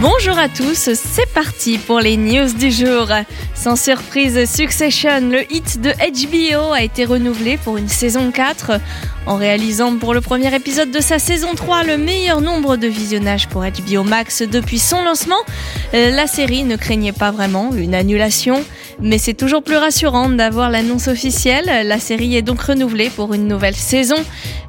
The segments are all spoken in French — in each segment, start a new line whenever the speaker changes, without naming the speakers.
Bonjour à tous, c'est parti pour les news du jour. Sans surprise, Succession, le hit de HBO, a été renouvelé pour une saison 4. En réalisant pour le premier épisode de sa saison 3 le meilleur nombre de visionnages pour HBO Max depuis son lancement, la série ne craignait pas vraiment une annulation. Mais c'est toujours plus rassurant d'avoir l'annonce officielle. La série est donc renouvelée pour une nouvelle saison.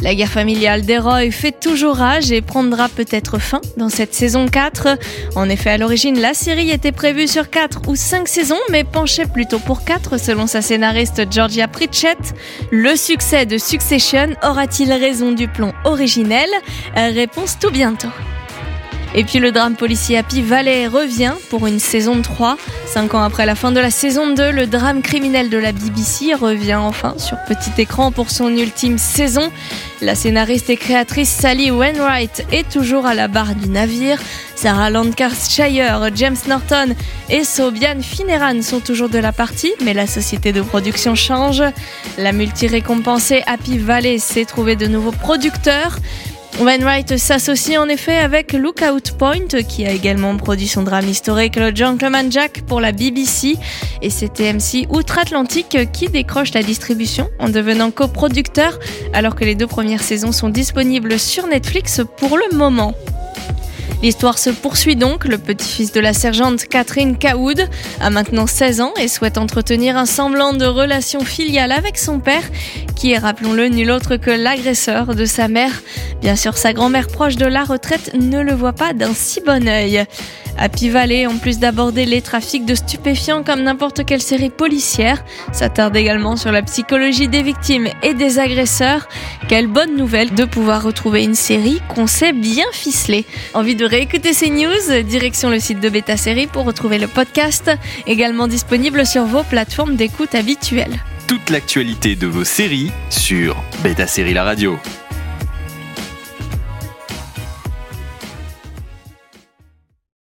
La guerre familiale d'Heroy fait toujours rage et prendra peut-être fin dans cette saison 4. En effet, à l'origine, la série était prévue sur 4 ou 5 saisons, mais penchait plutôt pour 4 selon sa scénariste Georgia Pritchett. Le succès de Succession aura-t-il raison du plan originel? Réponse tout bientôt. Et puis le drame policier Happy Valley revient pour une saison 3. Cinq ans après la fin de la saison 2, le drame criminel de la BBC revient enfin sur petit écran pour son ultime saison. La scénariste et créatrice Sally Wainwright est toujours à la barre du navire. Sarah Lancashire, James Norton et Sobian Fineran sont toujours de la partie, mais la société de production change. La multi-récompensée Happy Valley s'est trouvé de nouveaux producteurs. Wainwright s'associe en effet avec Lookout Point, qui a également produit son drame historique Le Gentleman Jack pour la BBC, et c'est TMC Outre-Atlantique qui décroche la distribution en devenant coproducteur, alors que les deux premières saisons sont disponibles sur Netflix pour le moment. L'histoire se poursuit donc. Le petit-fils de la sergente Catherine Caoud a maintenant 16 ans et souhaite entretenir un semblant de relation filiale avec son père, qui est, rappelons-le, nul autre que l'agresseur de sa mère. Bien sûr, sa grand-mère proche de la retraite ne le voit pas d'un si bon œil. Happy Valley, en plus d'aborder les trafics de stupéfiants comme n'importe quelle série policière, s'attarde également sur la psychologie des victimes et des agresseurs. Quelle bonne nouvelle de pouvoir retrouver une série qu'on sait bien ficeler. Envie de réécouter ces news? Direction le site de Beta Série pour retrouver le podcast, également disponible sur vos plateformes d'écoute habituelles.
Toute l'actualité de vos séries sur Beta Série La Radio.